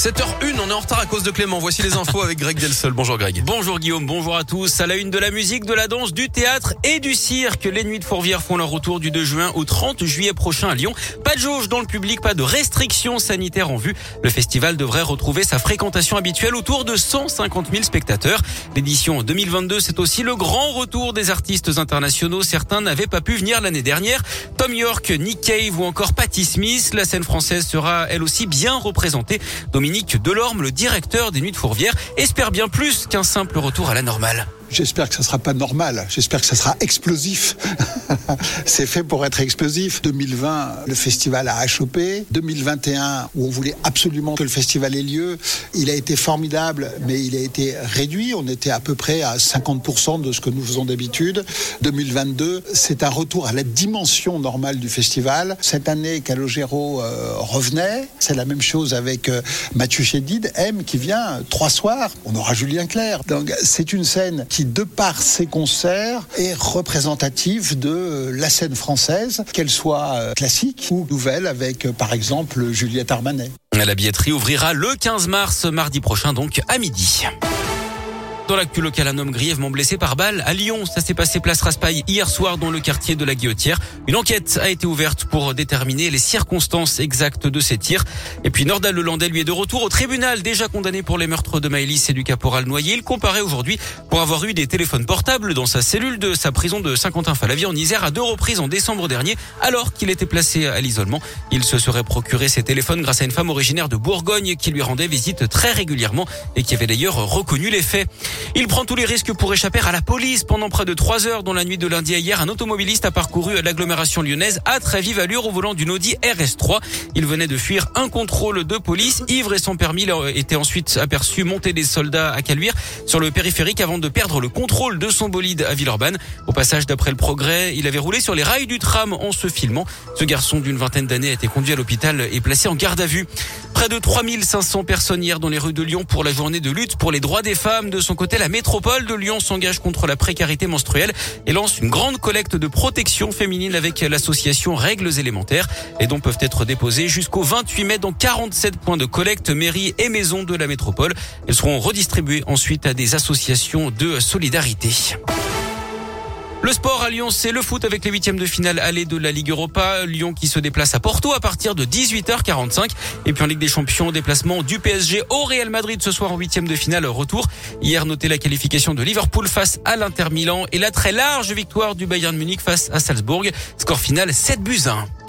7h01, on est en retard à cause de Clément. Voici les infos avec Greg Delsol. Bonjour Greg. Bonjour Guillaume, bonjour à tous. À la une de la musique, de la danse, du théâtre et du cirque, les nuits de Fourvière font leur retour du 2 juin au 30 juillet prochain à Lyon. Pas de jauge dans le public, pas de restrictions sanitaires en vue. Le festival devrait retrouver sa fréquentation habituelle autour de 150 000 spectateurs. L'édition 2022, c'est aussi le grand retour des artistes internationaux. Certains n'avaient pas pu venir l'année dernière. Tom York, Nick Cave ou encore Patti Smith. La scène française sera elle aussi bien représentée. Delorme, le directeur des Nuits de Fourvière, espère bien plus qu'un simple retour à la normale. J'espère que ça sera pas normal. J'espère que ça sera explosif. c'est fait pour être explosif. 2020, le festival a achoppé. 2021, où on voulait absolument que le festival ait lieu, il a été formidable, mais il a été réduit. On était à peu près à 50% de ce que nous faisons d'habitude. 2022, c'est un retour à la dimension normale du festival. Cette année, Calogero euh, revenait. C'est la même chose avec euh, Mathieu Chédid, M, qui vient trois soirs. On aura Julien Clerc. Donc, c'est une scène qui de par ses concerts, est représentative de euh, la scène française, qu'elle soit euh, classique ou nouvelle, avec euh, par exemple Juliette Armanet. La billetterie ouvrira le 15 mars, mardi prochain, donc à midi. Dans l'actu local, un homme grièvement blessé par balle à Lyon. Ça s'est passé place Raspail hier soir dans le quartier de la Guillotière. Une enquête a été ouverte pour déterminer les circonstances exactes de ces tirs. Et puis Nordal Lelandais, lui, est de retour au tribunal, déjà condamné pour les meurtres de Maëlys et du caporal Noyer. Il comparait aujourd'hui pour avoir eu des téléphones portables dans sa cellule de sa prison de Saint-Quentin-Falavier en Isère à deux reprises en décembre dernier, alors qu'il était placé à l'isolement. Il se serait procuré ses téléphones grâce à une femme originaire de Bourgogne qui lui rendait visite très régulièrement et qui avait d'ailleurs reconnu les faits. Il prend tous les risques pour échapper à la police. Pendant près de trois heures dans la nuit de lundi à hier, un automobiliste a parcouru l'agglomération lyonnaise à très vive allure au volant d'une Audi RS3. Il venait de fuir un contrôle de police. Ivre et sans permis, il était ensuite aperçu monter des soldats à Caluire sur le périphérique avant de perdre le contrôle de son bolide à Villeurbanne. Au passage d'après le progrès, il avait roulé sur les rails du tram en se filmant. Ce garçon d'une vingtaine d'années a été conduit à l'hôpital et placé en garde à vue. Près de 3500 personnes hier dans les rues de Lyon pour la journée de lutte pour les droits des femmes. De son côté, la métropole de Lyon s'engage contre la précarité menstruelle et lance une grande collecte de protection féminine avec l'association Règles élémentaires. Les dons peuvent être déposés jusqu'au 28 mai dans 47 points de collecte, mairies et maisons de la métropole. Elles seront redistribuées ensuite à des associations de solidarité. Le sport à Lyon, c'est le foot avec les huitièmes de finale aller de la Ligue Europa. Lyon qui se déplace à Porto à partir de 18h45. Et puis en Ligue des Champions, déplacement du PSG au Real Madrid ce soir en huitième de finale retour. Hier, notez la qualification de Liverpool face à l'Inter Milan et la très large victoire du Bayern Munich face à Salzbourg. Score final 7 buts 1.